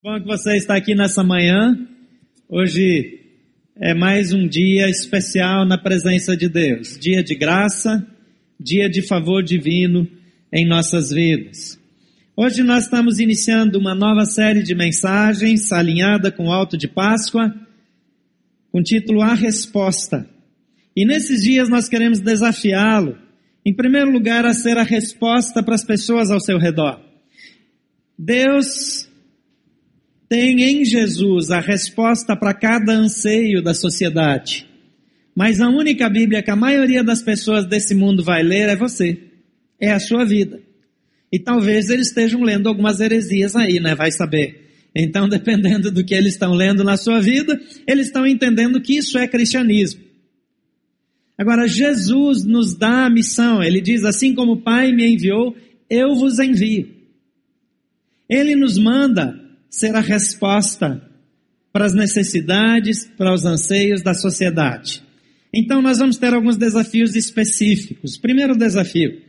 Bom que você está aqui nessa manhã. Hoje é mais um dia especial na presença de Deus. Dia de graça, dia de favor divino em nossas vidas. Hoje nós estamos iniciando uma nova série de mensagens alinhada com o Alto de Páscoa, com o título A Resposta. E nesses dias nós queremos desafiá-lo, em primeiro lugar, a ser a resposta para as pessoas ao seu redor. Deus tem em Jesus a resposta para cada anseio da sociedade. Mas a única Bíblia que a maioria das pessoas desse mundo vai ler é você. É a sua vida. E talvez eles estejam lendo algumas heresias aí, né? Vai saber. Então, dependendo do que eles estão lendo na sua vida, eles estão entendendo que isso é cristianismo. Agora, Jesus nos dá a missão. Ele diz: Assim como o Pai me enviou, eu vos envio. Ele nos manda ser a resposta para as necessidades, para os anseios da sociedade. Então nós vamos ter alguns desafios específicos. Primeiro desafio: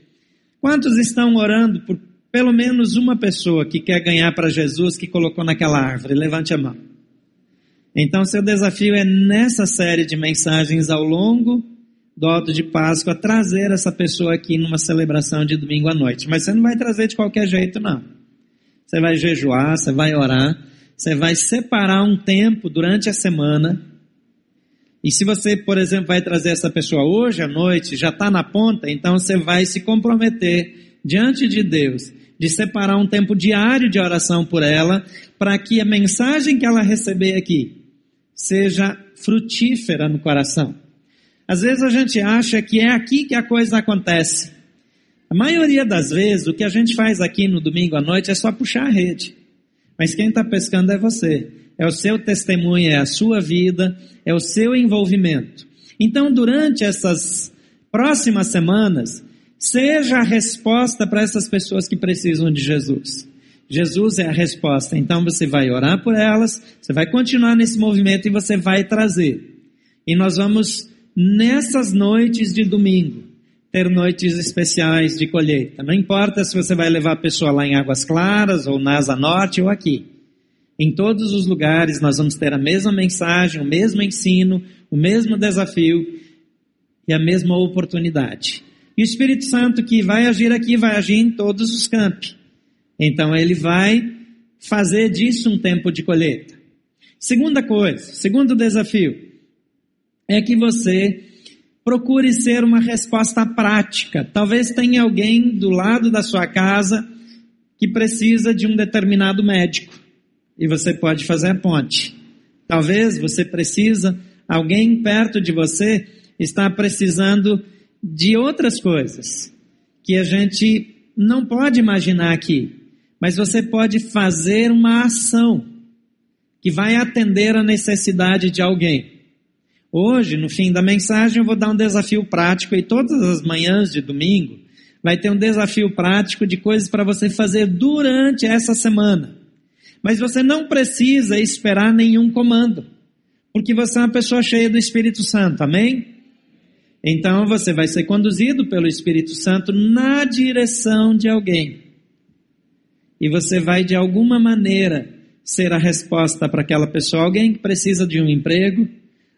quantos estão orando por pelo menos uma pessoa que quer ganhar para Jesus que colocou naquela árvore? Levante a mão. Então seu desafio é nessa série de mensagens ao longo do Alto de Páscoa trazer essa pessoa aqui numa celebração de domingo à noite. Mas você não vai trazer de qualquer jeito, não você vai jejuar, você vai orar, você vai separar um tempo durante a semana. E se você, por exemplo, vai trazer essa pessoa hoje à noite, já está na ponta, então você vai se comprometer diante de Deus de separar um tempo diário de oração por ela, para que a mensagem que ela receber aqui seja frutífera no coração. Às vezes a gente acha que é aqui que a coisa acontece. A maioria das vezes, o que a gente faz aqui no domingo à noite é só puxar a rede. Mas quem está pescando é você. É o seu testemunho, é a sua vida, é o seu envolvimento. Então, durante essas próximas semanas, seja a resposta para essas pessoas que precisam de Jesus. Jesus é a resposta. Então você vai orar por elas, você vai continuar nesse movimento e você vai trazer. E nós vamos, nessas noites de domingo, ter noites especiais de colheita. Não importa se você vai levar a pessoa lá em Águas Claras, ou na Asa Norte, ou aqui. Em todos os lugares nós vamos ter a mesma mensagem, o mesmo ensino, o mesmo desafio e a mesma oportunidade. E o Espírito Santo que vai agir aqui, vai agir em todos os campos. Então ele vai fazer disso um tempo de colheita. Segunda coisa, segundo desafio, é que você procure ser uma resposta prática. Talvez tenha alguém do lado da sua casa que precisa de um determinado médico e você pode fazer a ponte. Talvez você precisa, alguém perto de você está precisando de outras coisas que a gente não pode imaginar aqui, mas você pode fazer uma ação que vai atender a necessidade de alguém. Hoje, no fim da mensagem, eu vou dar um desafio prático e todas as manhãs de domingo vai ter um desafio prático de coisas para você fazer durante essa semana. Mas você não precisa esperar nenhum comando, porque você é uma pessoa cheia do Espírito Santo, amém? Então você vai ser conduzido pelo Espírito Santo na direção de alguém. E você vai de alguma maneira ser a resposta para aquela pessoa, alguém que precisa de um emprego,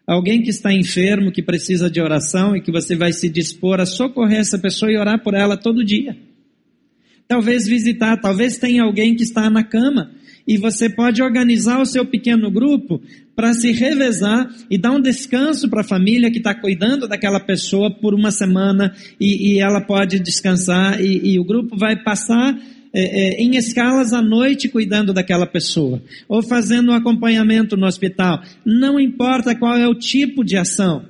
alguém que está enfermo, que precisa de oração e que você vai se dispor a socorrer essa pessoa e orar por ela todo dia. Talvez visitar, talvez tenha alguém que está na cama e você pode organizar o seu pequeno grupo para se revezar e dar um descanso para a família que está cuidando daquela pessoa por uma semana e, e ela pode descansar e, e o grupo vai passar é, é, em escalas à noite cuidando daquela pessoa, ou fazendo um acompanhamento no hospital. Não importa qual é o tipo de ação,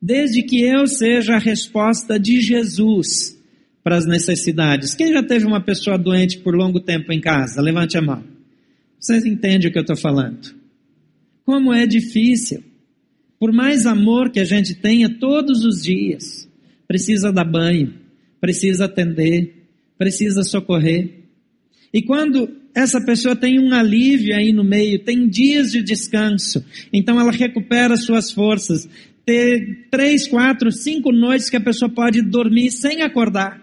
desde que eu seja a resposta de Jesus para as necessidades. Quem já teve uma pessoa doente por longo tempo em casa? Levante a mão. Vocês entendem o que eu estou falando? Como é difícil. Por mais amor que a gente tenha todos os dias, precisa dar banho, precisa atender, precisa socorrer. E quando essa pessoa tem um alívio aí no meio, tem dias de descanso, então ela recupera suas forças. Ter três, quatro, cinco noites que a pessoa pode dormir sem acordar.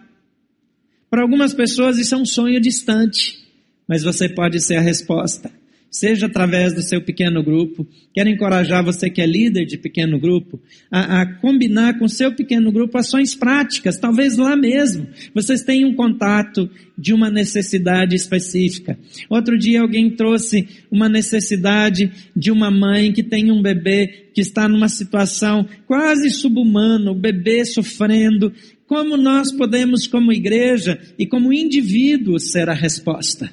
Para algumas pessoas isso é um sonho distante. mas você pode ser a resposta seja através do seu pequeno grupo. Quero encorajar você que é líder de pequeno grupo a, a combinar com o seu pequeno grupo ações práticas, talvez lá mesmo. Vocês tenham um contato de uma necessidade específica. Outro dia alguém trouxe uma necessidade de uma mãe que tem um bebê que está numa situação quase subhumana, o bebê sofrendo. Como nós podemos, como igreja e como indivíduos, ser a resposta?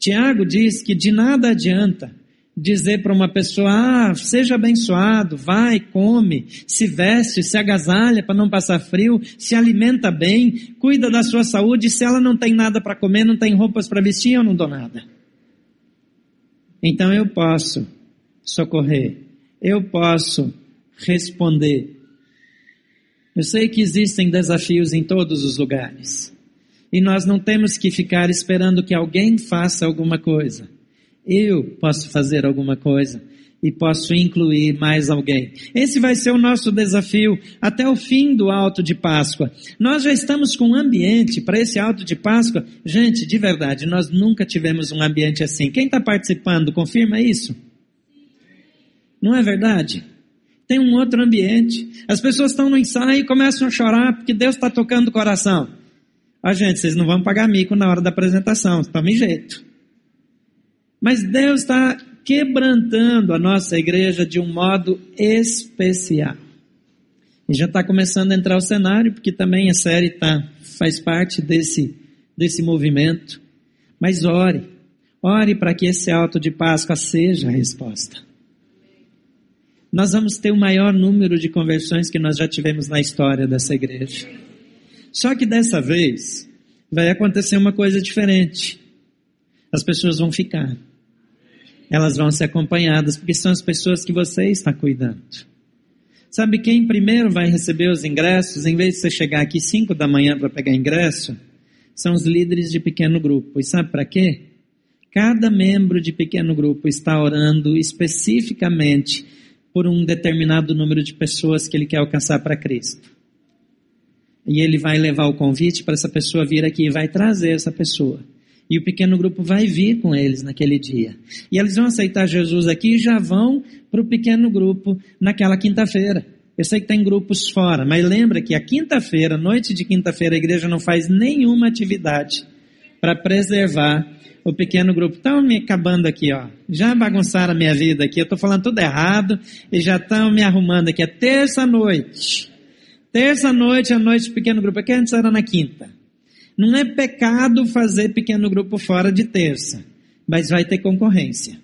Tiago diz que de nada adianta dizer para uma pessoa, ah, seja abençoado, vai, come, se veste, se agasalha para não passar frio, se alimenta bem, cuida da sua saúde, se ela não tem nada para comer, não tem roupas para vestir, eu não dou nada. Então eu posso socorrer, eu posso responder. Eu sei que existem desafios em todos os lugares. E nós não temos que ficar esperando que alguém faça alguma coisa. Eu posso fazer alguma coisa e posso incluir mais alguém. Esse vai ser o nosso desafio até o fim do alto de Páscoa. Nós já estamos com um ambiente para esse alto de Páscoa. Gente, de verdade, nós nunca tivemos um ambiente assim. Quem está participando, confirma isso? Não é verdade? Tem um outro ambiente. As pessoas estão no ensaio e começam a chorar porque Deus está tocando o coração. Ó, gente, vocês não vão pagar mico na hora da apresentação, tome jeito. Mas Deus está quebrantando a nossa igreja de um modo especial. E já está começando a entrar o cenário, porque também a série tá, faz parte desse, desse movimento. Mas ore, ore para que esse alto de Páscoa seja a resposta. Nós vamos ter o maior número de conversões que nós já tivemos na história dessa igreja. Só que dessa vez vai acontecer uma coisa diferente. As pessoas vão ficar. Elas vão ser acompanhadas, porque são as pessoas que você está cuidando. Sabe quem primeiro vai receber os ingressos, em vez de você chegar aqui 5 da manhã para pegar ingresso? São os líderes de pequeno grupo. E sabe para quê? Cada membro de pequeno grupo está orando especificamente por um determinado número de pessoas que ele quer alcançar para Cristo e ele vai levar o convite para essa pessoa vir aqui e vai trazer essa pessoa. E o pequeno grupo vai vir com eles naquele dia. E eles vão aceitar Jesus aqui e já vão para o pequeno grupo naquela quinta-feira. Eu sei que tem grupos fora, mas lembra que a quinta-feira, noite de quinta-feira, a igreja não faz nenhuma atividade para preservar o pequeno grupo. Estão me acabando aqui, ó. Já bagunçaram a minha vida aqui. Eu estou falando tudo errado e já estão me arrumando aqui. É terça-noite. Terça noite, a noite de pequeno grupo. Aqui antes era na quinta. Não é pecado fazer pequeno grupo fora de terça, mas vai ter concorrência.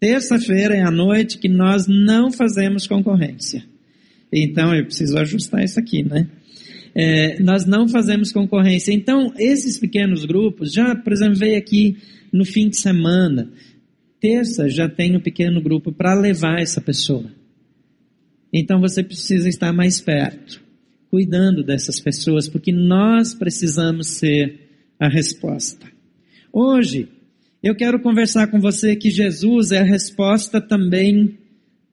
Terça-feira é a noite que nós não fazemos concorrência. Então eu preciso ajustar isso aqui, né? É, nós não fazemos concorrência. Então, esses pequenos grupos, já, por exemplo, veio aqui no fim de semana. Terça já tem um pequeno grupo para levar essa pessoa. Então você precisa estar mais perto cuidando dessas pessoas, porque nós precisamos ser a resposta. Hoje, eu quero conversar com você que Jesus é a resposta também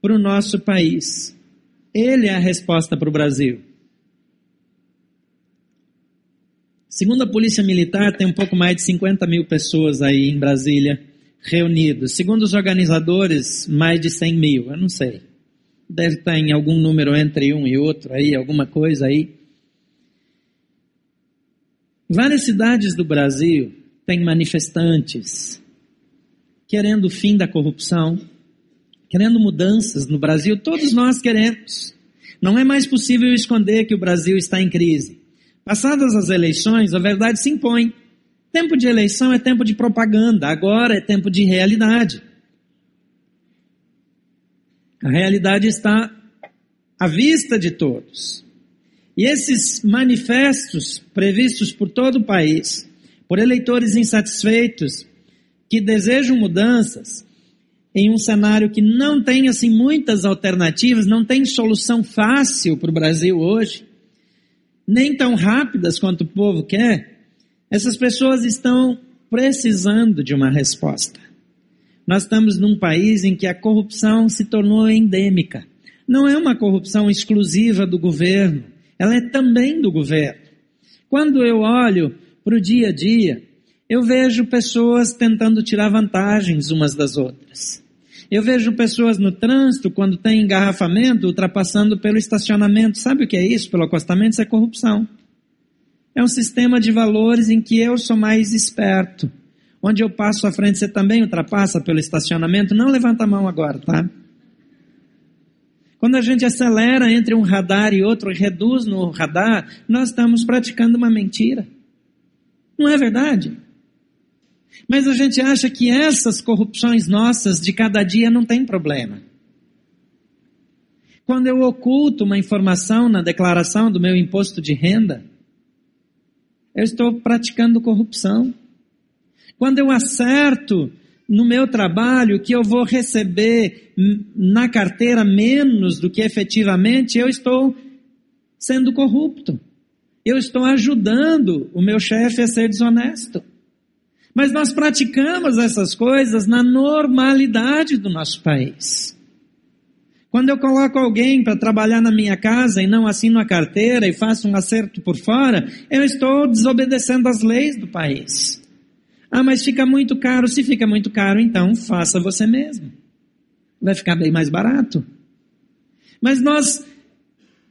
para o nosso país. Ele é a resposta para o Brasil. Segundo a Polícia Militar, tem um pouco mais de 50 mil pessoas aí em Brasília reunidos. Segundo os organizadores, mais de 100 mil, eu não sei deve estar em algum número entre um e outro aí, alguma coisa aí. Várias cidades do Brasil têm manifestantes querendo o fim da corrupção, querendo mudanças no Brasil, todos nós queremos. Não é mais possível esconder que o Brasil está em crise. Passadas as eleições, a verdade se impõe. Tempo de eleição é tempo de propaganda, agora é tempo de realidade. A realidade está à vista de todos. E esses manifestos previstos por todo o país, por eleitores insatisfeitos, que desejam mudanças, em um cenário que não tem assim muitas alternativas, não tem solução fácil para o Brasil hoje, nem tão rápidas quanto o povo quer, essas pessoas estão precisando de uma resposta. Nós estamos num país em que a corrupção se tornou endêmica. Não é uma corrupção exclusiva do governo, ela é também do governo. Quando eu olho para o dia a dia, Eu vejo pessoas tentando tirar vantagens umas das outras. Eu vejo pessoas no trânsito, quando tem engarrafamento, ultrapassando pelo estacionamento. Sabe o que é isso? Pelo acostamento, isso é corrupção. É um sistema de valores em que eu sou mais esperto. Onde eu passo à frente, você também ultrapassa pelo estacionamento? Não levanta a mão agora, tá? Quando a gente acelera entre um radar e outro e reduz no radar, nós estamos praticando uma mentira. Não é verdade? Mas a gente acha que essas corrupções nossas de cada dia não tem problema. Quando eu oculto uma informação na declaração do meu imposto de renda, eu estou praticando corrupção. Quando eu acerto no meu trabalho que eu vou receber na carteira menos do que efetivamente, eu estou sendo corrupto. Eu estou ajudando o meu chefe a ser desonesto. Mas nós praticamos essas coisas na normalidade do nosso país. Quando eu coloco alguém para trabalhar na minha casa e não assino a carteira e faço um acerto por fora, eu estou desobedecendo as leis do país. Ah, mas fica muito caro. Se fica muito caro, então faça você mesmo. Vai ficar bem mais barato. Mas nós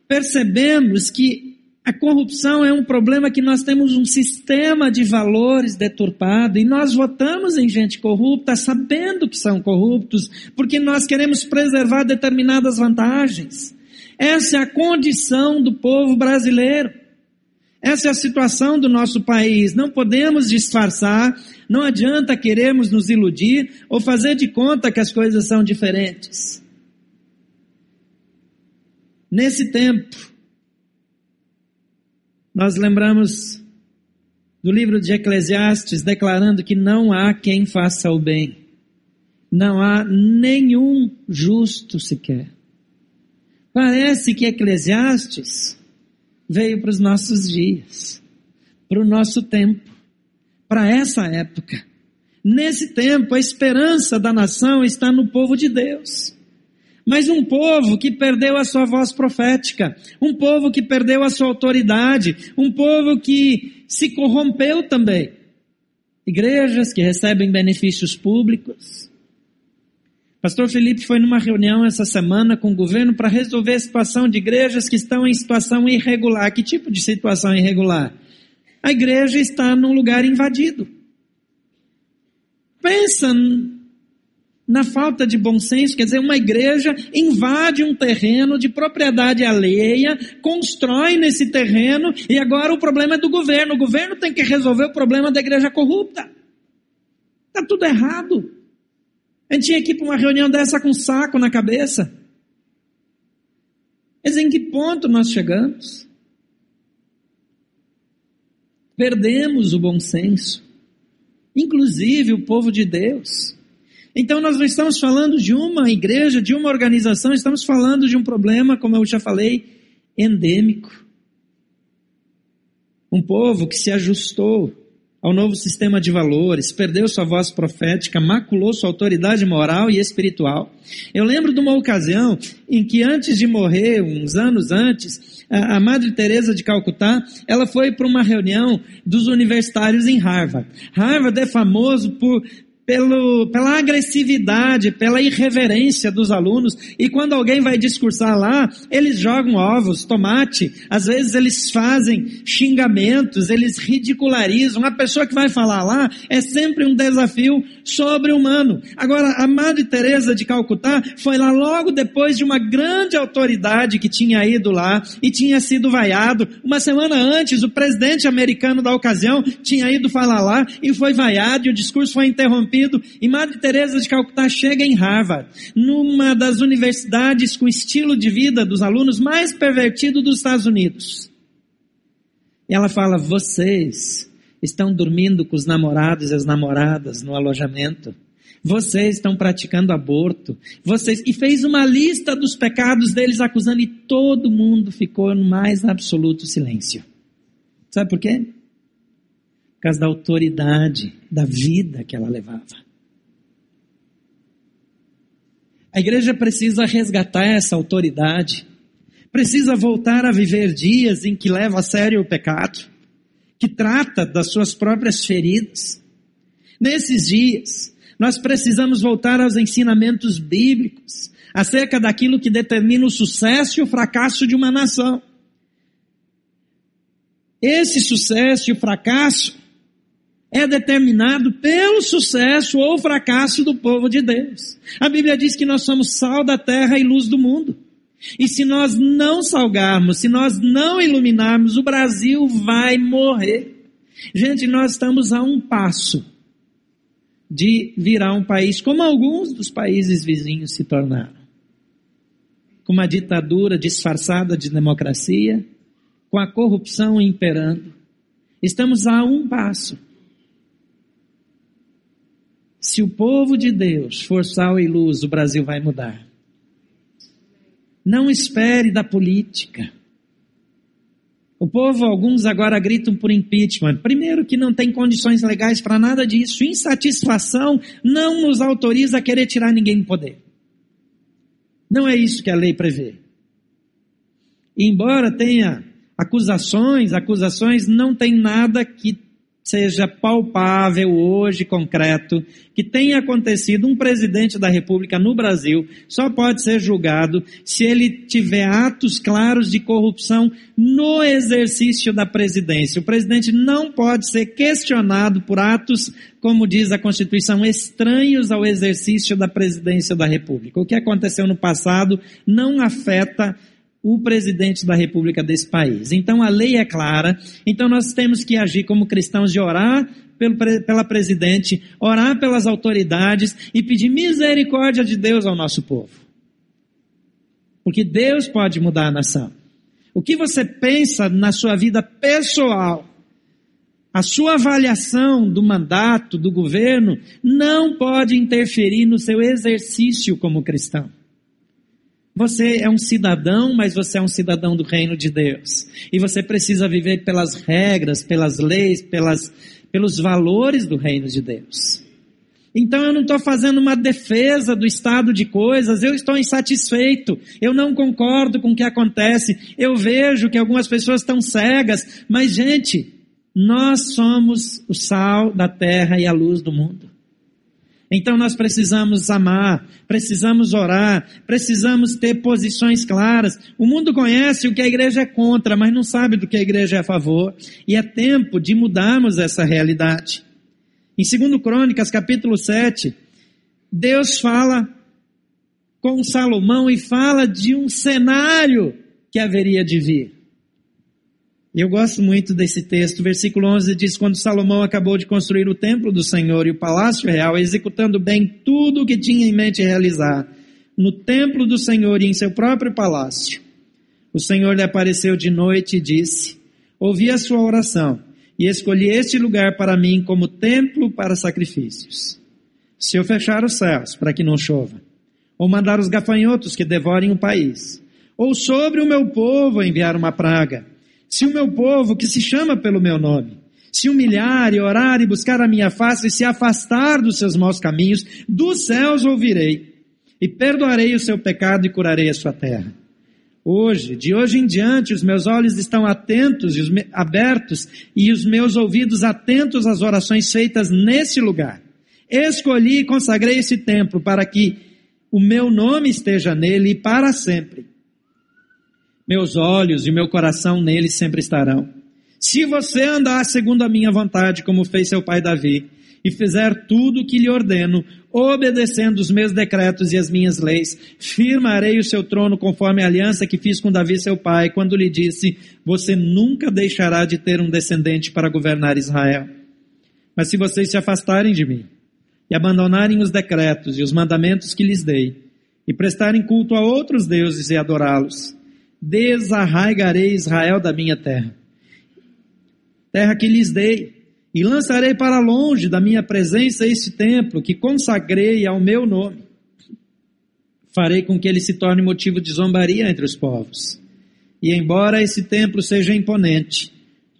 percebemos que a corrupção é um problema que nós temos um sistema de valores deturpado e nós votamos em gente corrupta sabendo que são corruptos, porque nós queremos preservar determinadas vantagens. Essa é a condição do povo brasileiro. Essa é a situação do nosso país. Não podemos disfarçar, não adianta queremos nos iludir ou fazer de conta que as coisas são diferentes. Nesse tempo, nós lembramos do livro de Eclesiastes declarando que não há quem faça o bem. Não há nenhum justo sequer. Parece que Eclesiastes veio para os nossos dias, para o nosso tempo, para essa época. Nesse tempo, a esperança da nação está no povo de Deus. Mas um povo que perdeu a sua voz profética, um povo que perdeu a sua autoridade, um povo que se corrompeu também. Igrejas que recebem benefícios públicos. Pastor Felipe foi numa reunião essa semana com o governo para resolver a situação de igrejas que estão em situação irregular. Que tipo de situação irregular? A igreja está num lugar invadido. Pensa na falta de bom senso, quer dizer, uma igreja invade um terreno de propriedade alheia, constrói nesse terreno e agora o problema é do governo. O governo tem que resolver o problema da igreja corrupta. Está tudo errado. A gente tinha que ir para uma reunião dessa com um saco na cabeça. Mas em que ponto nós chegamos? Perdemos o bom senso. Inclusive o povo de Deus. Então nós não estamos falando de uma igreja, de uma organização, estamos falando de um problema, como eu já falei, endêmico. Um povo que se ajustou ao novo sistema de valores, perdeu sua voz profética, maculou sua autoridade moral e espiritual. Eu lembro de uma ocasião em que antes de morrer, uns anos antes, a Madre Teresa de Calcutá, ela foi para uma reunião dos universitários em Harvard. Harvard é famoso por pelo, pela agressividade, pela irreverência dos alunos. E quando alguém vai discursar lá, eles jogam ovos, tomate, às vezes eles fazem xingamentos, eles ridicularizam. A pessoa que vai falar lá é sempre um desafio sobre-humano. Agora, a Madre Teresa de Calcutá foi lá logo depois de uma grande autoridade que tinha ido lá e tinha sido vaiado. Uma semana antes, o presidente americano da ocasião tinha ido falar lá e foi vaiado e o discurso foi interrompido e Madre Teresa de Calcutá chega em Harvard, numa das universidades com estilo de vida dos alunos mais pervertido dos Estados Unidos. E ela fala: vocês estão dormindo com os namorados e as namoradas no alojamento. Vocês estão praticando aborto. Vocês e fez uma lista dos pecados deles acusando e todo mundo ficou no mais absoluto silêncio. Sabe por quê? Por causa da autoridade, da vida que ela levava. A igreja precisa resgatar essa autoridade, precisa voltar a viver dias em que leva a sério o pecado, que trata das suas próprias feridas, Nesses dias, nós precisamos voltar aos ensinamentos bíblicos acerca daquilo que determina o sucesso e o fracasso de uma nação. Esse sucesso e o fracasso é determinado pelo sucesso ou fracasso do povo de Deus. A Bíblia diz que nós somos sal da terra e luz do mundo. E se nós não salgarmos, se nós não iluminarmos, o Brasil vai morrer. Gente, nós estamos a um passo de virar um país como alguns dos países vizinhos se tornaram. Com uma ditadura disfarçada de democracia, com a corrupção imperando. Estamos a um passo. Se o povo de Deus for sal e luz, o Brasil vai mudar. Não espere da política. O povo, alguns agora gritam por impeachment. Primeiro, que não tem condições legais para nada disso. Insatisfação não nos autoriza a querer tirar ninguém do poder. Não é isso que a lei prevê. E embora tenha acusações, acusações não tem nada que seja palpável hoje, concreto, que tenha acontecido um presidente da República no Brasil só pode ser julgado se ele tiver atos claros de corrupção no exercício da presidência. O presidente não pode ser questionado por atos, como diz a Constituição, estranhos ao exercício da presidência da República. O que aconteceu no passado não afeta o presidente da república desse país. Então a lei é clara, então nós temos que agir como cristãos de orar pelo, pela presidente, orar pelas autoridades e pedir misericórdia de Deus ao nosso povo. Porque Deus pode mudar a nação. O que você pensa na sua vida pessoal, a sua avaliação do mandato, do governo, não pode interferir no seu exercício como cristão. Você é um cidadão, mas você é um cidadão do reino de Deus. E você precisa viver pelas regras, pelas leis, pelas, pelos valores do reino de Deus. Então eu não estou fazendo uma defesa do estado de coisas, eu estou insatisfeito, eu não concordo com o que acontece, eu vejo que algumas pessoas estão cegas, mas gente, nós somos o sal da terra e a luz do mundo. Então nós precisamos amar, precisamos orar, precisamos ter posições claras. O mundo conhece o que a igreja é contra, mas não sabe do que a igreja é a favor. E é tempo de mudarmos essa realidade. Em 2 Crônicas, capítulo 7, Deus fala com Salomão e fala de um cenário que haveria de vir. Eu gosto muito desse texto. Versículo 11 diz: Quando Salomão acabou de construir o templo do Senhor e o palácio real, executando bem tudo o que tinha em mente realizar, no templo do Senhor e em seu próprio palácio, o Senhor lhe apareceu de noite e disse: Ouvi a sua oração e escolhi este lugar para mim como templo para sacrifícios. Se eu fechar os céus para que não chova, ou mandar os gafanhotos que devorem o país, ou sobre o meu povo enviar uma praga, se o meu povo, que se chama pelo meu nome, se humilhar e orar e buscar a minha face e se afastar dos seus maus caminhos, dos céus ouvirei e perdoarei o seu pecado e curarei a sua terra. Hoje, de hoje em diante, os meus olhos estão atentos e os abertos e os meus ouvidos atentos às orações feitas nesse lugar. Escolhi e consagrei esse templo para que o meu nome esteja nele para sempre meus olhos e meu coração nele sempre estarão. Se você andar segundo a minha vontade, como fez seu pai Davi, e fizer tudo o que lhe ordeno, obedecendo os meus decretos e as minhas leis, firmarei o seu trono conforme a aliança que fiz com Davi seu pai, quando lhe disse: Você nunca deixará de ter um descendente para governar Israel. Mas se vocês se afastarem de mim e abandonarem os decretos e os mandamentos que lhes dei, e prestarem culto a outros deuses e adorá-los, desarraigarei Israel da minha terra, terra que lhes dei, e lançarei para longe da minha presença este templo que consagrei ao meu nome. Farei com que ele se torne motivo de zombaria entre os povos. E embora esse templo seja imponente,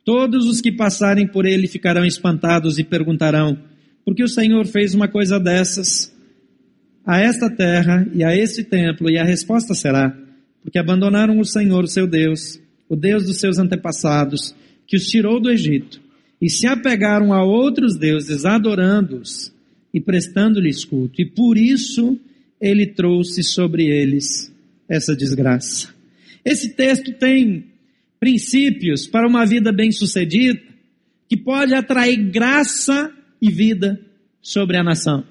todos os que passarem por ele ficarão espantados e perguntarão: por que o Senhor fez uma coisa dessas a esta terra e a este templo? E a resposta será: porque abandonaram o Senhor, seu Deus, o Deus dos seus antepassados, que os tirou do Egito, e se apegaram a outros deuses, adorando-os e prestando-lhes culto. E por isso ele trouxe sobre eles essa desgraça. Esse texto tem princípios para uma vida bem-sucedida que pode atrair graça e vida sobre a nação.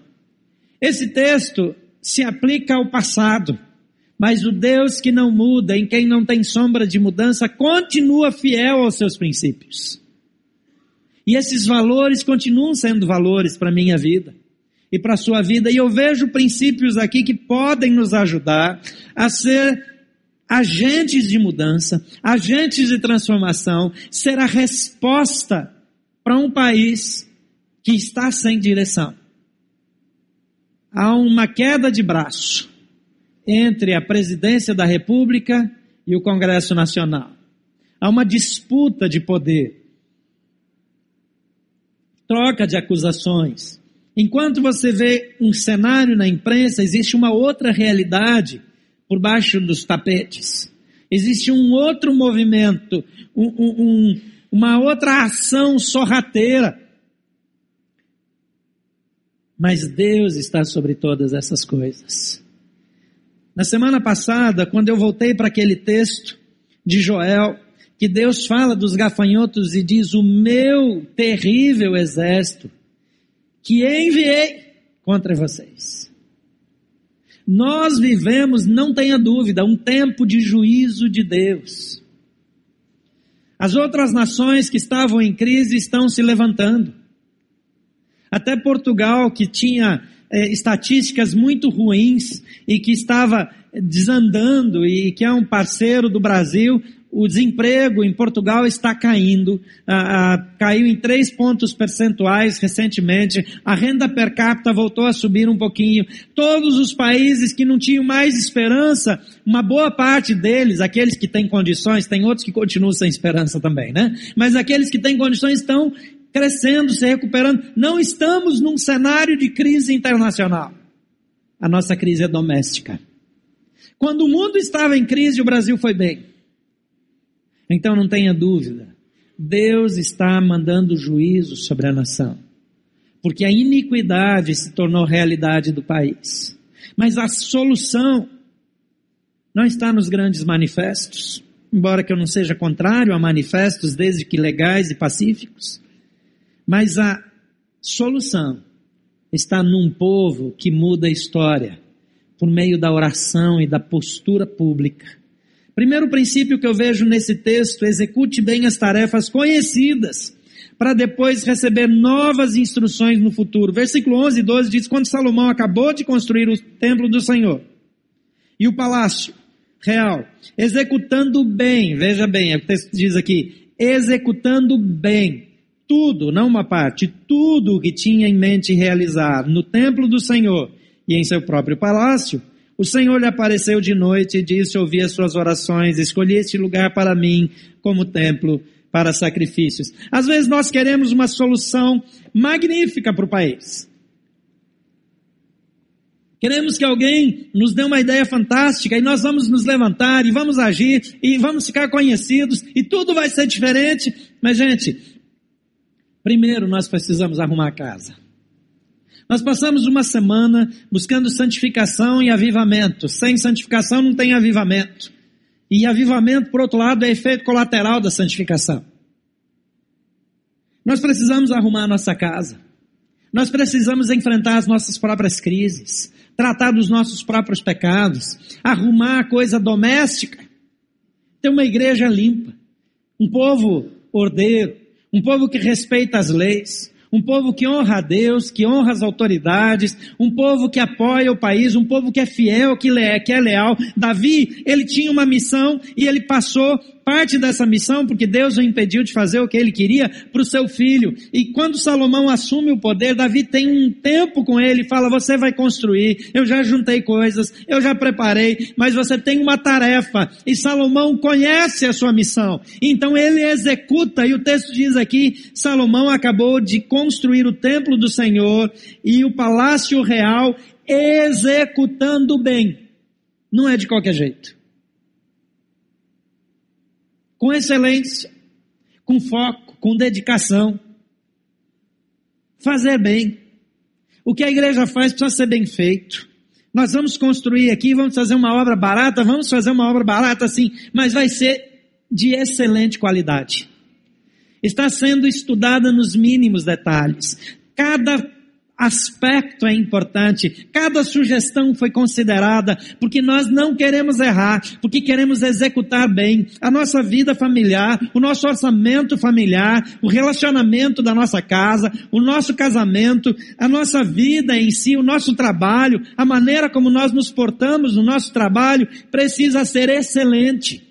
Esse texto se aplica ao passado, mas o Deus que não muda, em quem não tem sombra de mudança, continua fiel aos seus princípios. E esses valores continuam sendo valores para a minha vida e para a sua vida. E eu vejo princípios aqui que podem nos ajudar a ser agentes de mudança, agentes de transformação, ser a resposta para um país que está sem direção. Há uma queda de braço entre a presidência da República e o Congresso Nacional. Há uma disputa de poder troca de acusações. Enquanto você vê um cenário na imprensa, existe uma outra realidade por baixo dos tapetes. Existe um outro movimento, um, um, uma outra ação sorrateira. Mas Deus está sobre todas essas coisas. Na semana passada, quando eu voltei para aquele texto de Joel, que Deus fala dos gafanhotos e diz: O meu terrível exército que enviei contra vocês. Nós vivemos, não tenha dúvida, um tempo de juízo de Deus. As outras nações que estavam em crise estão se levantando. Até Portugal, que tinha é, estatísticas muito ruins e que estava desandando e que é um parceiro do Brasil, o desemprego em Portugal está caindo, ah, ah, caiu em três pontos percentuais recentemente, a renda per capita voltou a subir um pouquinho. Todos os países que não tinham mais esperança, uma boa parte deles, aqueles que têm condições, tem outros que continuam sem esperança também, né? Mas aqueles que têm condições estão crescendo, se recuperando. Não estamos num cenário de crise internacional. A nossa crise é doméstica. Quando o mundo estava em crise, o Brasil foi bem. Então não tenha dúvida, Deus está mandando juízo sobre a nação, porque a iniquidade se tornou realidade do país. Mas a solução não está nos grandes manifestos, embora que eu não seja contrário a manifestos, desde que legais e pacíficos, mas a solução está num povo que muda a história por meio da oração e da postura pública Primeiro princípio que eu vejo nesse texto, execute bem as tarefas conhecidas, para depois receber novas instruções no futuro. Versículo 11 e 12 diz, quando Salomão acabou de construir o templo do Senhor e o palácio real, executando bem, veja bem, o texto diz aqui, executando bem, tudo, não uma parte, tudo o que tinha em mente realizar no templo do Senhor e em seu próprio palácio, o Senhor lhe apareceu de noite e disse: Ouvi as suas orações, escolhi este lugar para mim como templo para sacrifícios. Às vezes nós queremos uma solução magnífica para o país. Queremos que alguém nos dê uma ideia fantástica e nós vamos nos levantar e vamos agir e vamos ficar conhecidos e tudo vai ser diferente. Mas, gente, primeiro nós precisamos arrumar a casa. Nós passamos uma semana buscando santificação e avivamento. Sem santificação não tem avivamento. E avivamento, por outro lado, é efeito colateral da santificação. Nós precisamos arrumar a nossa casa. Nós precisamos enfrentar as nossas próprias crises, tratar dos nossos próprios pecados, arrumar a coisa doméstica, ter uma igreja limpa, um povo ordeiro, um povo que respeita as leis, um povo que honra a Deus, que honra as autoridades, um povo que apoia o país, um povo que é fiel, que é, que é leal. Davi, ele tinha uma missão e ele passou parte dessa missão, porque Deus o impediu de fazer o que ele queria, para o seu filho. E quando Salomão assume o poder, Davi tem um tempo com ele fala: Você vai construir, eu já juntei coisas, eu já preparei, mas você tem uma tarefa. E Salomão conhece a sua missão. Então ele executa, e o texto diz aqui: Salomão acabou de construir o templo do Senhor e o palácio real, executando bem. Não é de qualquer jeito com excelência, com foco, com dedicação. fazer bem. O que a igreja faz precisa ser bem feito. Nós vamos construir aqui, vamos fazer uma obra barata, vamos fazer uma obra barata sim, mas vai ser de excelente qualidade. Está sendo estudada nos mínimos detalhes. Cada aspecto é importante, cada sugestão foi considerada, porque nós não queremos errar, porque queremos executar bem a nossa vida familiar, o nosso orçamento familiar, o relacionamento da nossa casa, o nosso casamento, a nossa vida em si, o nosso trabalho, a maneira como nós nos portamos no nosso trabalho precisa ser excelente.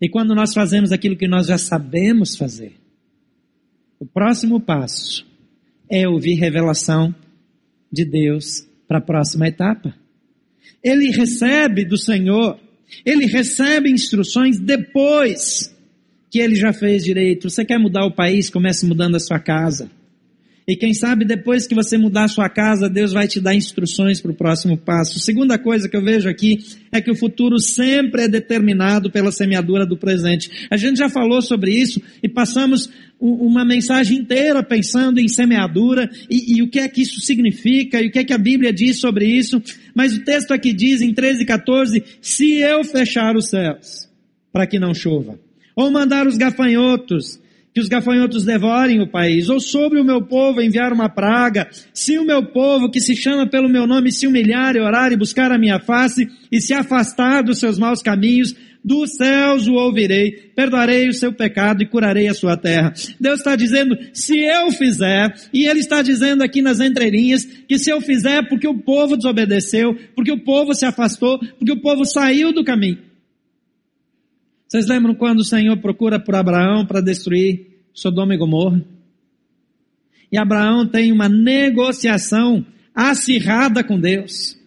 E quando nós fazemos aquilo que nós já sabemos fazer, o próximo passo é ouvir revelação de Deus para a próxima etapa. Ele recebe do Senhor, ele recebe instruções depois que ele já fez direito. Você quer mudar o país? Comece mudando a sua casa. E quem sabe depois que você mudar a sua casa, Deus vai te dar instruções para o próximo passo. Segunda coisa que eu vejo aqui é que o futuro sempre é determinado pela semeadura do presente. A gente já falou sobre isso e passamos uma mensagem inteira pensando em semeadura e, e, o que é que isso significa e o que é que a Bíblia diz sobre isso. Mas o texto aqui diz em 13 e 14, se eu fechar os céus para que não chova, ou mandar os gafanhotos que os gafanhotos devorem o país, ou sobre o meu povo enviar uma praga, se o meu povo que se chama pelo meu nome se humilhar e orar e buscar a minha face e se afastar dos seus maus caminhos, dos céus o ouvirei, perdoarei o seu pecado e curarei a sua terra. Deus está dizendo, se eu fizer, e Ele está dizendo aqui nas entrelinhas, que se eu fizer porque o povo desobedeceu, porque o povo se afastou, porque o povo saiu do caminho. Vocês lembram quando o Senhor procura por Abraão para destruir Sodoma e Gomorra? E Abraão tem uma negociação acirrada com Deus.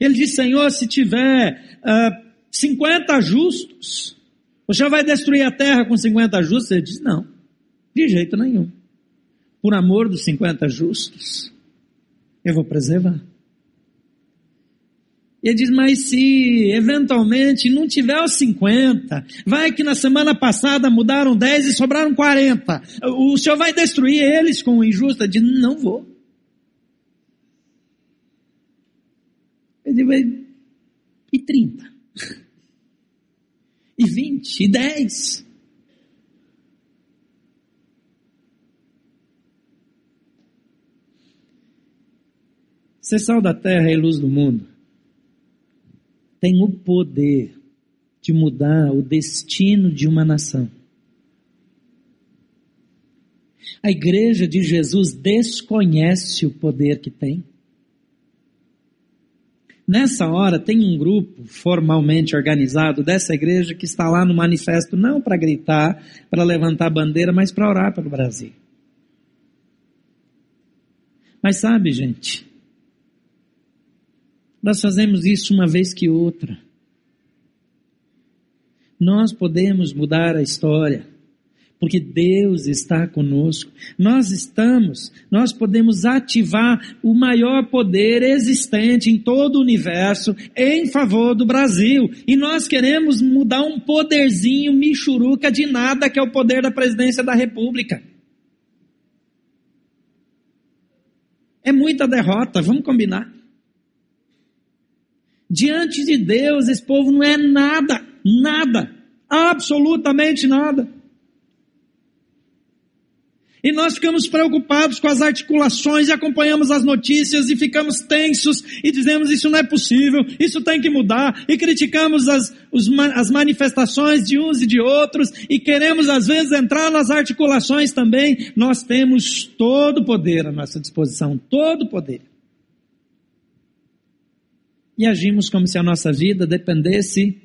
Ele diz, Senhor, se tiver uh, ah, 50 justos, Senhor vai destruir a terra com 50 justos? Ele diz, não, de jeito nenhum. Por amor dos 50 justos, eu vou preservar. E ele diz, mas se eventualmente não tiver os 50, vai que na semana passada mudaram 10 e sobraram 40. O senhor vai destruir eles com o injusto? Ele diz, não vou. Ele diz, e 30? E 20? E 10? Ser sal da terra e luz do mundo tem o poder de mudar o destino de uma nação. A igreja de Jesus desconhece o poder que tem. Nessa hora, tem um grupo formalmente organizado dessa igreja que está lá no manifesto, não para gritar, para levantar bandeira, mas para orar pelo Brasil. Mas sabe, gente, nós fazemos isso uma vez que outra. Nós podemos mudar a história, porque Deus está conosco. Nós estamos, nós podemos ativar o maior poder existente em todo o universo em favor do Brasil. E nós queremos mudar um poderzinho michuruca de nada que é o poder da presidência da República. É muita derrota, vamos combinar. Diante de Deus, esse povo não é nada, nada, absolutamente nada. E nós ficamos preocupados com as articulações e acompanhamos as notícias e ficamos tensos e dizemos isso não é possível, isso tem que mudar e criticamos as, os, as manifestações de uns e de outros e queremos às vezes entrar nas articulações também. Nós temos todo o poder à nossa disposição, todo o poder e agimos como se a nossa vida dependesse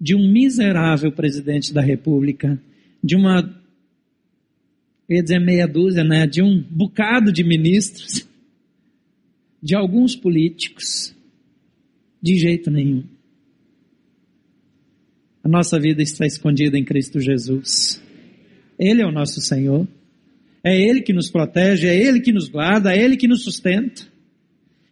de um miserável presidente da República, de uma, eu ia dizer meia dúzia, né, de um bocado de ministros, de alguns políticos, de jeito nenhum. A nossa vida está escondida em Cristo Jesus. Ele é o nosso Senhor. É Ele que nos protege, é Ele que nos guarda, é Ele que nos sustenta.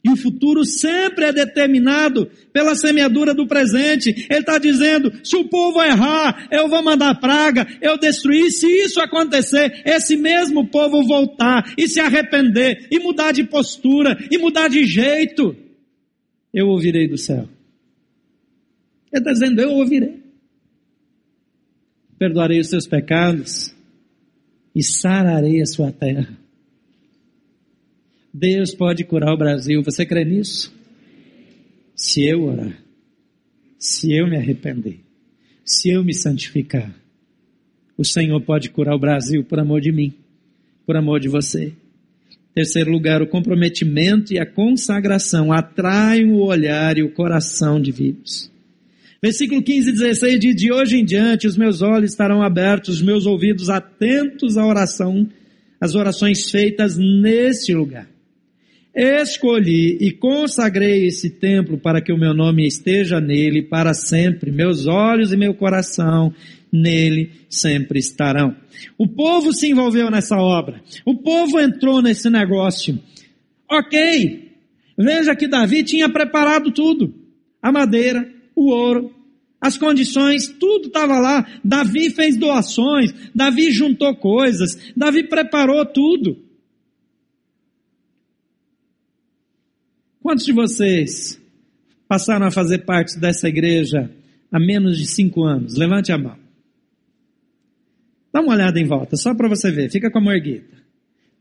E o futuro sempre é determinado pela semeadura do presente. Ele está dizendo: se o povo errar, eu vou mandar praga, eu destruir. Se isso acontecer, esse mesmo povo voltar e se arrepender, e mudar de postura, e mudar de jeito, eu ouvirei do céu. Ele está dizendo: eu ouvirei. Perdoarei os seus pecados e sararei a sua terra. Deus pode curar o Brasil. Você crê nisso? Se eu orar, se eu me arrepender, se eu me santificar, o Senhor pode curar o Brasil por amor de mim, por amor de você. Terceiro lugar, o comprometimento e a consagração atraem o olhar e o coração divinos. Versículo 15 e 16 diz: De hoje em diante os meus olhos estarão abertos, os meus ouvidos atentos à oração, às orações feitas neste lugar. Escolhi e consagrei esse templo para que o meu nome esteja nele para sempre. Meus olhos e meu coração nele sempre estarão. O povo se envolveu nessa obra. O povo entrou nesse negócio. Ok. Veja que Davi tinha preparado tudo. A madeira, o ouro, as condições, tudo estava lá. Davi fez doações, Davi juntou coisas, Davi preparou tudo. Quantos de vocês passaram a fazer parte dessa igreja há menos de cinco anos? Levante a mão. Dá uma olhada em volta, só para você ver, fica com a mão erguida.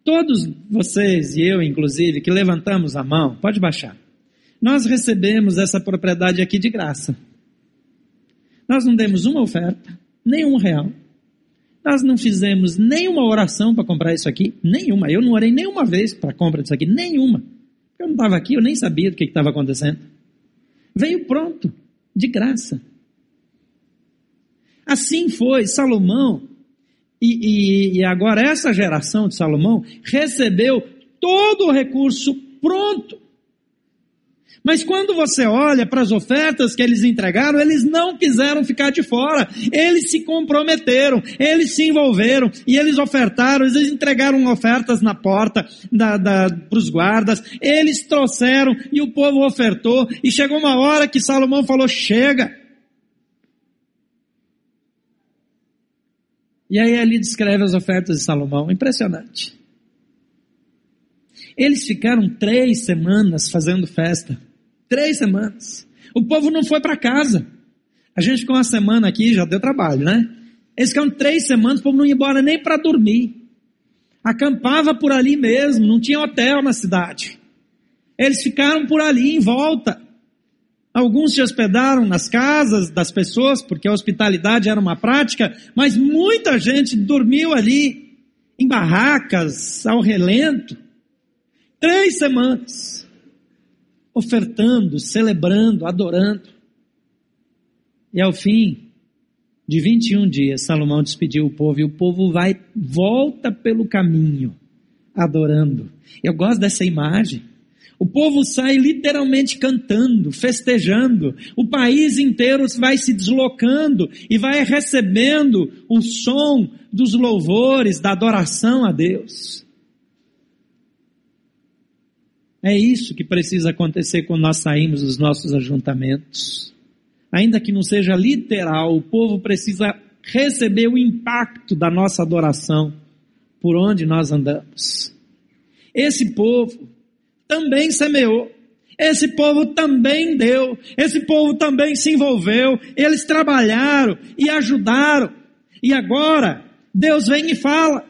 Todos vocês e eu, inclusive, que levantamos a mão, pode baixar. Nós recebemos essa propriedade aqui de graça. Nós não demos uma oferta, nem um real. Nós não fizemos nenhuma oração para comprar isso aqui, nenhuma. Eu não orei nenhuma vez para compra disso aqui, nenhuma. Eu não estava aqui, eu nem sabia do que estava acontecendo. Veio pronto, de graça. Assim foi Salomão, e, e, e agora essa geração de Salomão recebeu todo o recurso pronto. Mas quando você olha para as ofertas que eles entregaram, eles não quiseram ficar de fora. Eles se comprometeram, eles se envolveram e eles ofertaram, eles entregaram ofertas na porta para os guardas, eles trouxeram e o povo ofertou. E chegou uma hora que Salomão falou: chega. E aí ele descreve as ofertas de Salomão, impressionante. Eles ficaram três semanas fazendo festa. Três semanas. O povo não foi para casa. A gente ficou uma semana aqui, já deu trabalho, né? Eles ficaram três semanas, o povo não ia embora nem para dormir. Acampava por ali mesmo, não tinha hotel na cidade. Eles ficaram por ali em volta. Alguns se hospedaram nas casas das pessoas, porque a hospitalidade era uma prática, mas muita gente dormiu ali, em barracas, ao relento. Três semanas ofertando, celebrando, adorando. E ao fim de 21 dias, Salomão despediu o povo e o povo vai, volta pelo caminho, adorando. Eu gosto dessa imagem. O povo sai literalmente cantando, festejando. O país inteiro vai se deslocando e vai recebendo o som dos louvores, da adoração a Deus. É isso que precisa acontecer quando nós saímos dos nossos ajuntamentos. Ainda que não seja literal, o povo precisa receber o impacto da nossa adoração por onde nós andamos. Esse povo também semeou. Esse povo também deu, esse povo também se envolveu, eles trabalharam e ajudaram. E agora, Deus vem e fala.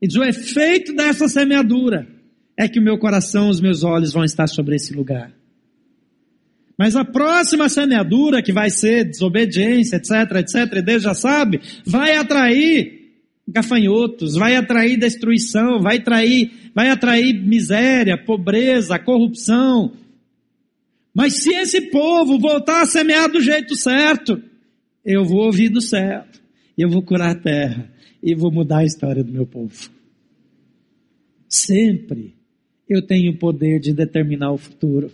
E diz: o efeito dessa semeadura é que o meu coração, os meus olhos vão estar sobre esse lugar. Mas a próxima semeadura, que vai ser desobediência, etc, etc, Deus já sabe, vai atrair gafanhotos, vai atrair destruição, vai atrair, vai atrair miséria, pobreza, corrupção. Mas se esse povo voltar a semear do jeito certo, eu vou ouvir do e eu vou curar a terra, e vou mudar a história do meu povo. Sempre eu tenho o poder de determinar o futuro.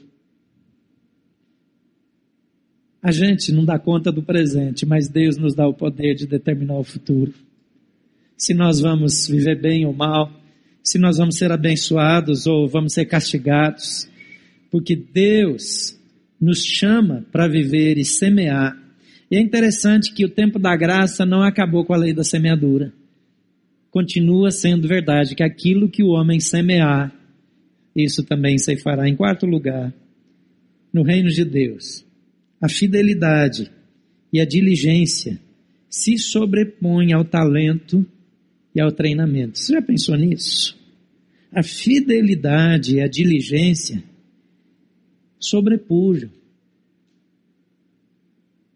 A gente não dá conta do presente, mas Deus nos dá o poder de determinar o futuro. Se nós vamos viver bem ou mal, se nós vamos ser abençoados ou vamos ser castigados, porque Deus nos chama para viver e semear. E é interessante que o tempo da graça não acabou com a lei da semeadura. Continua sendo verdade que aquilo que o homem semear, isso também se fará. Em quarto lugar, no reino de Deus, a fidelidade e a diligência se sobrepõem ao talento e ao treinamento. Você já pensou nisso? A fidelidade e a diligência sobrepujam,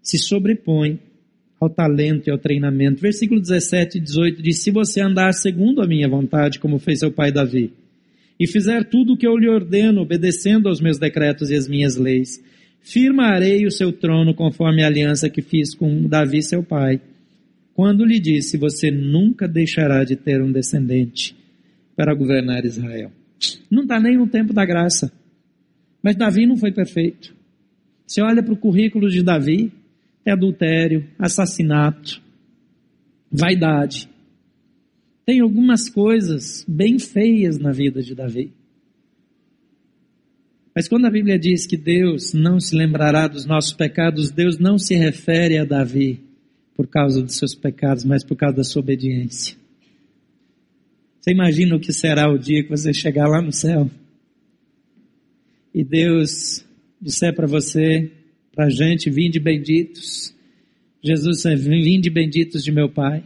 se sobrepõem ao talento e ao treinamento. Versículo 17 e 18 diz: Se você andar segundo a minha vontade, como fez seu pai Davi, e fizer tudo o que eu lhe ordeno, obedecendo aos meus decretos e às minhas leis, firmarei o seu trono conforme a aliança que fiz com Davi, seu pai, quando lhe disse: Você nunca deixará de ter um descendente para governar Israel. Não está nem no tempo da graça. Mas Davi não foi perfeito. Você olha para o currículo de Davi, é adultério, assassinato, vaidade. Tem algumas coisas bem feias na vida de Davi. Mas quando a Bíblia diz que Deus não se lembrará dos nossos pecados, Deus não se refere a Davi por causa dos seus pecados, mas por causa da sua obediência. Você imagina o que será o dia que você chegar lá no céu e Deus disser para você, para a gente, vinde benditos. Jesus vinde benditos de meu Pai,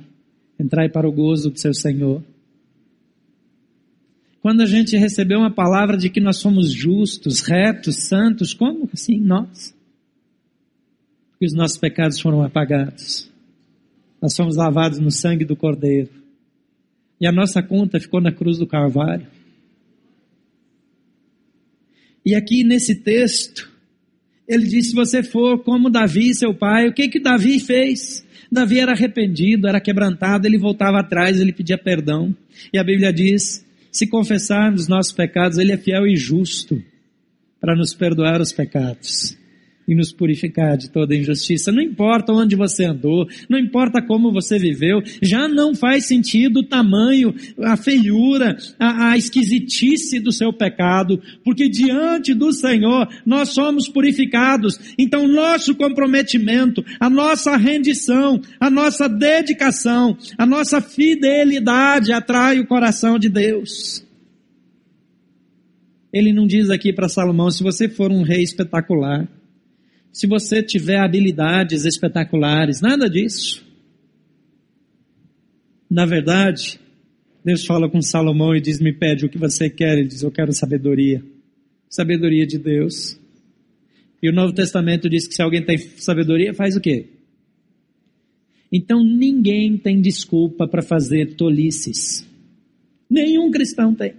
entrai para o gozo do seu Senhor. Quando a gente recebeu uma palavra de que nós somos justos, retos, santos, como assim nós? Porque os nossos pecados foram apagados. Nós fomos lavados no sangue do Cordeiro. E a nossa conta ficou na cruz do Carvalho. E aqui nesse texto, ele diz: se você for como Davi, seu pai, o que que Davi fez? Davi era arrependido, era quebrantado, ele voltava atrás, ele pedia perdão. E a Bíblia diz se confessarmos nossos pecados, Ele é fiel e justo para nos perdoar os pecados e nos purificar de toda injustiça. Não importa onde você andou, não importa como você viveu, já não faz sentido o tamanho, a feiura, a, a esquisitice do seu pecado, porque diante do Senhor nós somos purificados. Então, nosso comprometimento, a nossa rendição, a nossa dedicação, a nossa fidelidade atrai o coração de Deus. Ele não diz aqui para Salomão: se você for um rei espetacular, se você tiver habilidades espetaculares, nada disso. Na verdade, Deus fala com Salomão e diz: Me pede o que você quer. Ele diz: Eu quero sabedoria. Sabedoria de Deus. E o Novo Testamento diz que se alguém tem sabedoria, faz o quê? Então ninguém tem desculpa para fazer tolices. Nenhum cristão tem.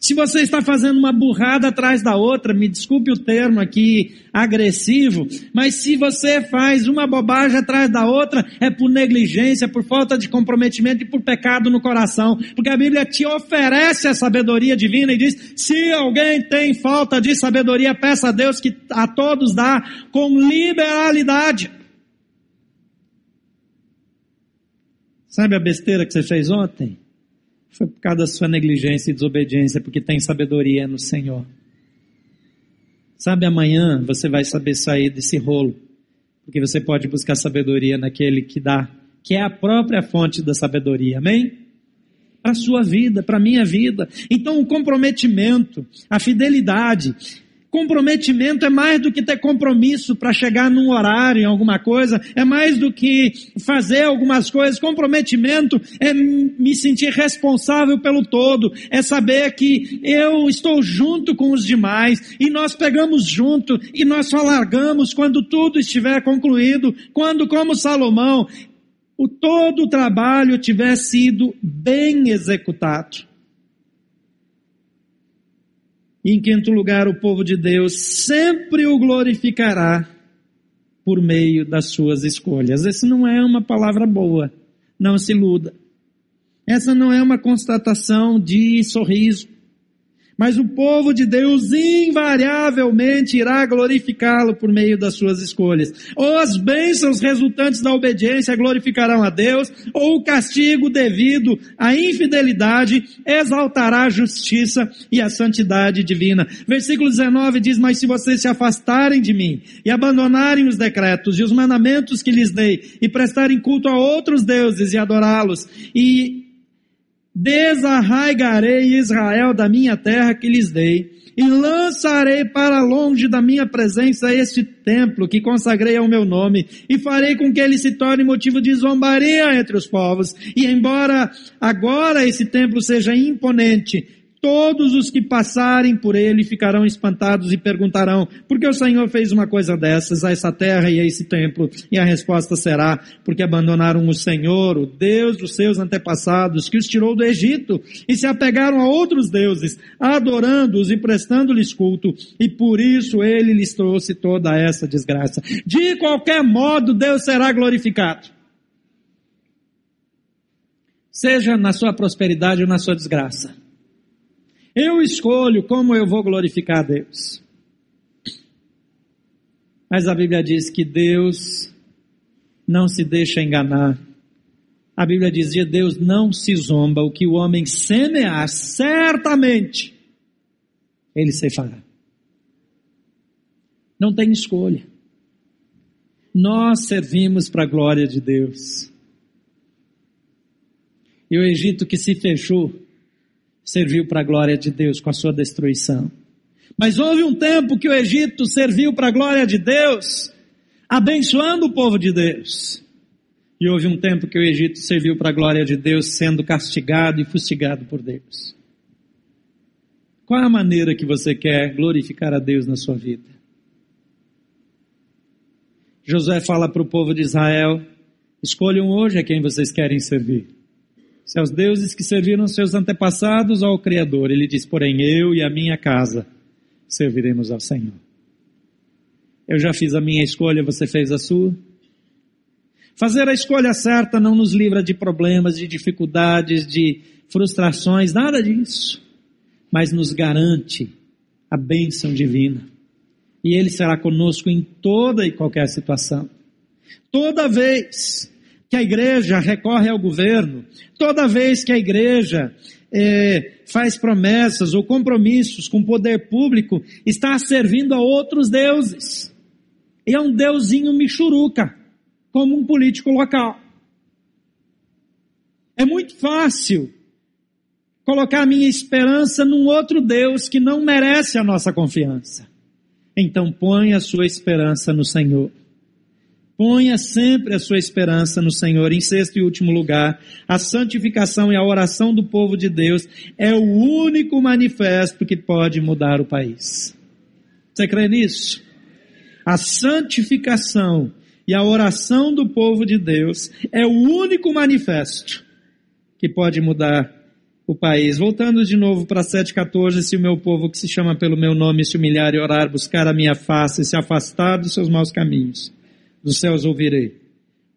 Se você está fazendo uma burrada atrás da outra, me desculpe o termo aqui agressivo, mas se você faz uma bobagem atrás da outra, é por negligência, por falta de comprometimento e por pecado no coração. Porque a Bíblia te oferece a sabedoria divina e diz: se alguém tem falta de sabedoria, peça a Deus que a todos dá com liberalidade. Sabe a besteira que você fez ontem? Foi por causa da sua negligência e desobediência, porque tem sabedoria no Senhor. Sabe, amanhã você vai saber sair desse rolo, porque você pode buscar sabedoria naquele que dá, que é a própria fonte da sabedoria, amém? Para a sua vida, para a minha vida. Então, o comprometimento, a fidelidade, Comprometimento é mais do que ter compromisso para chegar num horário em alguma coisa, é mais do que fazer algumas coisas. Comprometimento é me sentir responsável pelo todo, é saber que eu estou junto com os demais e nós pegamos junto e nós só largamos quando tudo estiver concluído, quando, como Salomão, o todo o trabalho tiver sido bem executado. Em quinto lugar, o povo de Deus sempre o glorificará por meio das suas escolhas. Essa não é uma palavra boa, não se iluda. Essa não é uma constatação de sorriso. Mas o povo de Deus invariavelmente irá glorificá-lo por meio das suas escolhas. Ou as bênçãos resultantes da obediência glorificarão a Deus, ou o castigo devido à infidelidade exaltará a justiça e a santidade divina. Versículo 19 diz, mas se vocês se afastarem de mim e abandonarem os decretos e os mandamentos que lhes dei e prestarem culto a outros deuses e adorá-los e desarraigarei Israel da minha terra que lhes dei, e lançarei para longe da minha presença este templo que consagrei ao meu nome, e farei com que ele se torne motivo de zombaria entre os povos. E embora agora esse templo seja imponente, Todos os que passarem por ele ficarão espantados e perguntarão: por que o Senhor fez uma coisa dessas a essa terra e a esse templo? E a resposta será: porque abandonaram o Senhor, o Deus dos seus antepassados, que os tirou do Egito, e se apegaram a outros deuses, adorando-os e prestando-lhes culto, e por isso ele lhes trouxe toda essa desgraça. De qualquer modo, Deus será glorificado. Seja na sua prosperidade ou na sua desgraça. Eu escolho como eu vou glorificar a Deus. Mas a Bíblia diz que Deus não se deixa enganar. A Bíblia dizia: Deus não se zomba, o que o homem semear, certamente ele se fará. Não tem escolha. Nós servimos para a glória de Deus. E o Egito que se fechou serviu para a glória de Deus com a sua destruição. Mas houve um tempo que o Egito serviu para a glória de Deus, abençoando o povo de Deus. E houve um tempo que o Egito serviu para a glória de Deus, sendo castigado e fustigado por Deus. Qual a maneira que você quer glorificar a Deus na sua vida? Josué fala para o povo de Israel: escolham hoje a quem vocês querem servir se aos deuses que serviram seus antepassados ao Criador. Ele diz, porém, eu e a minha casa serviremos ao Senhor. Eu já fiz a minha escolha, você fez a sua? Fazer a escolha certa não nos livra de problemas, de dificuldades, de frustrações, nada disso. Mas nos garante a bênção divina. E Ele será conosco em toda e qualquer situação. Toda vez que a igreja recorre ao governo, toda vez que a igreja é, faz promessas ou compromissos com o poder público, está servindo a outros deuses. E é um deusinho michuruca, como um político local. É muito fácil colocar a minha esperança num outro Deus que não merece a nossa confiança. Então põe a sua esperança no Senhor. Ponha sempre a sua esperança no Senhor. Em sexto e último lugar, a santificação e a oração do povo de Deus é o único manifesto que pode mudar o país. Você crê nisso? A santificação e a oração do povo de Deus é o único manifesto que pode mudar o país. Voltando de novo para 7,14, se o meu povo que se chama pelo meu nome se humilhar e orar, buscar a minha face e se afastar dos seus maus caminhos dos céus ouvirei,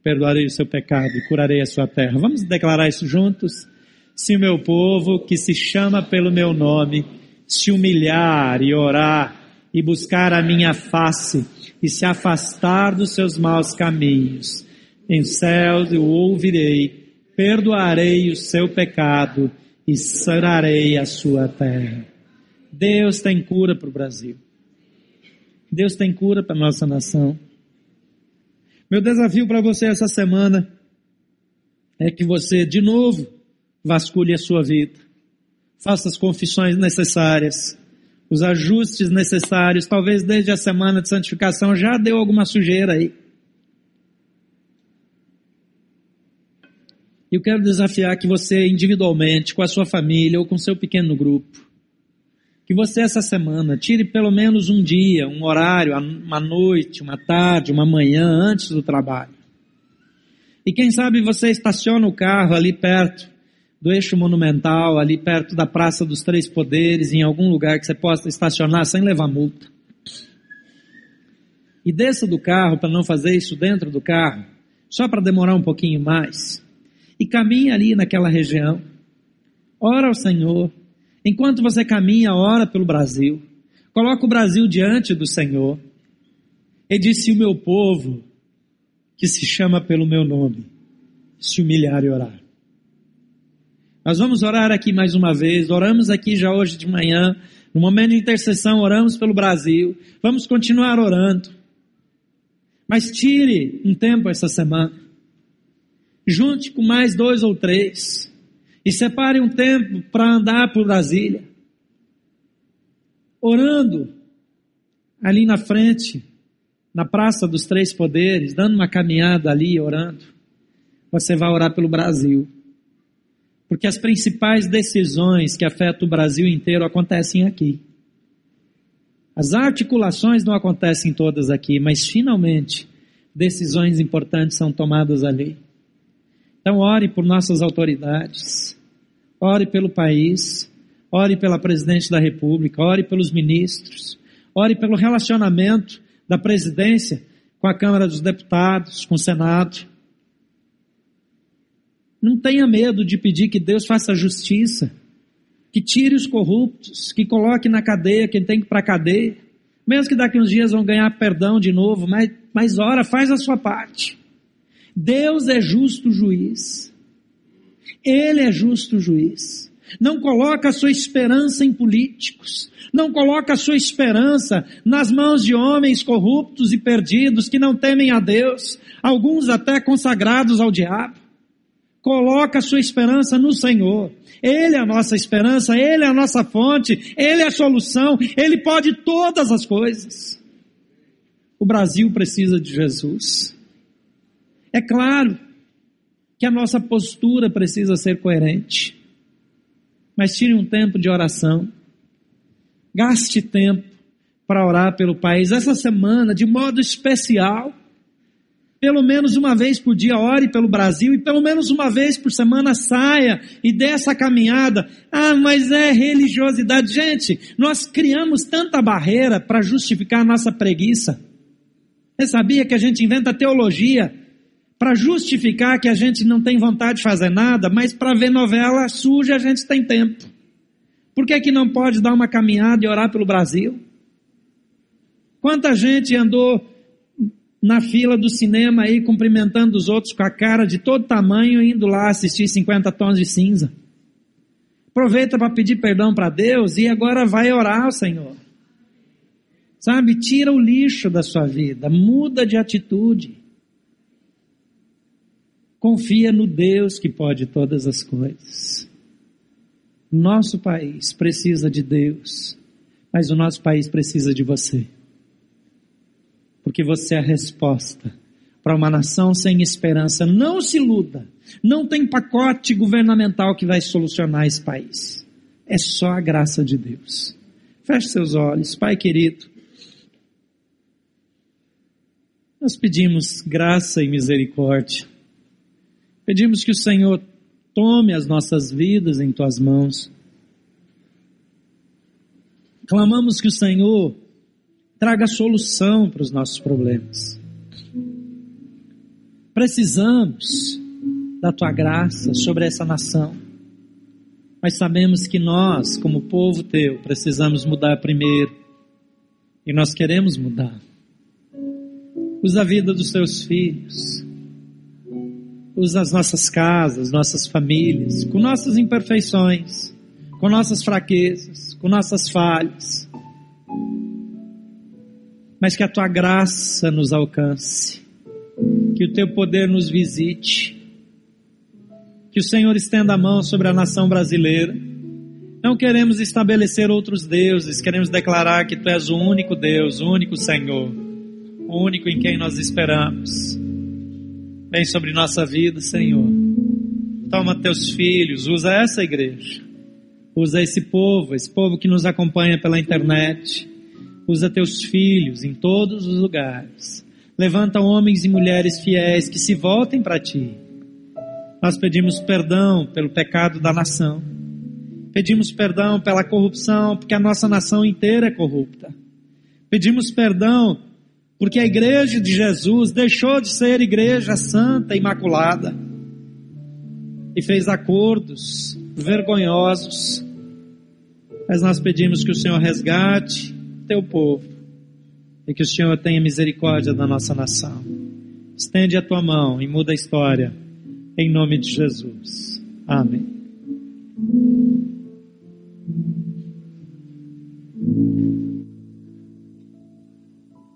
perdoarei o seu pecado e curarei a sua terra. Vamos declarar isso juntos? Se o meu povo, que se chama pelo meu nome, se humilhar e orar e buscar a minha face e se afastar dos seus maus caminhos, em céus eu ouvirei, perdoarei o seu pecado e sararei a sua terra. Deus tem cura para o Brasil. Deus tem cura para a nossa nação. Meu desafio para você essa semana é que você, de novo, vasculhe a sua vida. Faça as confissões necessárias, os ajustes necessários. Talvez desde a semana de santificação já deu alguma sujeira aí. Eu quero desafiar que você individualmente, com a sua família ou com seu pequeno grupo, que você essa semana tire pelo menos um dia, um horário, uma noite, uma tarde, uma manhã antes do trabalho. E quem sabe você estaciona o carro ali perto do eixo monumental, ali perto da Praça dos Três Poderes, em algum lugar que você possa estacionar sem levar multa. E desça do carro para não fazer isso dentro do carro, só para demorar um pouquinho mais. E caminhe ali naquela região. Ora ao Senhor, Enquanto você caminha, ora pelo Brasil. Coloca o Brasil diante do Senhor. E disse: O meu povo, que se chama pelo meu nome, se humilhar e orar. Nós vamos orar aqui mais uma vez. Oramos aqui já hoje de manhã. No momento de intercessão, oramos pelo Brasil. Vamos continuar orando. Mas tire um tempo essa semana. Junte com mais dois ou três. E separe um tempo para andar por Brasília. Orando ali na frente, na Praça dos Três Poderes, dando uma caminhada ali, orando. Você vai orar pelo Brasil. Porque as principais decisões que afetam o Brasil inteiro acontecem aqui. As articulações não acontecem todas aqui, mas finalmente decisões importantes são tomadas ali. Então, ore por nossas autoridades, ore pelo país, ore pela presidente da República, ore pelos ministros, ore pelo relacionamento da presidência com a Câmara dos Deputados, com o Senado. Não tenha medo de pedir que Deus faça justiça, que tire os corruptos, que coloque na cadeia quem tem que ir para a cadeia. Mesmo que daqui uns dias vão ganhar perdão de novo, mas, mas ora, faz a sua parte. Deus é justo juiz. Ele é justo juiz. Não coloca a sua esperança em políticos. Não coloca a sua esperança nas mãos de homens corruptos e perdidos que não temem a Deus, alguns até consagrados ao diabo. Coloca a sua esperança no Senhor. Ele é a nossa esperança, Ele é a nossa fonte, Ele é a solução, Ele pode todas as coisas. O Brasil precisa de Jesus. É claro que a nossa postura precisa ser coerente, mas tire um tempo de oração, gaste tempo para orar pelo país. Essa semana, de modo especial, pelo menos uma vez por dia ore pelo Brasil e pelo menos uma vez por semana saia e dê essa caminhada. Ah, mas é religiosidade. Gente, nós criamos tanta barreira para justificar a nossa preguiça. Você sabia que a gente inventa teologia para justificar que a gente não tem vontade de fazer nada, mas para ver novela suja a gente tem tempo. Por que, que não pode dar uma caminhada e orar pelo Brasil? Quanta gente andou na fila do cinema aí, cumprimentando os outros com a cara de todo tamanho, indo lá assistir 50 tons de cinza. Aproveita para pedir perdão para Deus e agora vai orar ao Senhor. Sabe, tira o lixo da sua vida, muda de atitude. Confia no Deus que pode todas as coisas. Nosso país precisa de Deus, mas o nosso país precisa de você porque você é a resposta para uma nação sem esperança. Não se iluda. Não tem pacote governamental que vai solucionar esse país. É só a graça de Deus. Feche seus olhos, Pai querido. Nós pedimos graça e misericórdia. Pedimos que o Senhor tome as nossas vidas em tuas mãos. Clamamos que o Senhor traga solução para os nossos problemas. Precisamos da tua graça sobre essa nação, mas sabemos que nós, como povo teu, precisamos mudar primeiro e nós queremos mudar. Usa a vida dos teus filhos, as nossas casas, nossas famílias, com nossas imperfeições, com nossas fraquezas, com nossas falhas mas que a tua graça nos alcance, que o teu poder nos visite, que o Senhor estenda a mão sobre a nação brasileira. Não queremos estabelecer outros deuses, queremos declarar que tu és o único Deus, o único Senhor, o único em quem nós esperamos. Vem sobre nossa vida, Senhor. Toma teus filhos, usa essa igreja, usa esse povo, esse povo que nos acompanha pela internet Usa teus filhos em todos os lugares. Levanta homens e mulheres fiéis que se voltem para ti. Nós pedimos perdão pelo pecado da nação. Pedimos perdão pela corrupção, porque a nossa nação inteira é corrupta. Pedimos perdão porque a igreja de Jesus deixou de ser igreja santa, imaculada, e fez acordos vergonhosos. Mas nós pedimos que o Senhor resgate teu povo e que o Senhor tenha misericórdia da nossa nação. Estende a tua mão e muda a história, em nome de Jesus. Amém. Amém.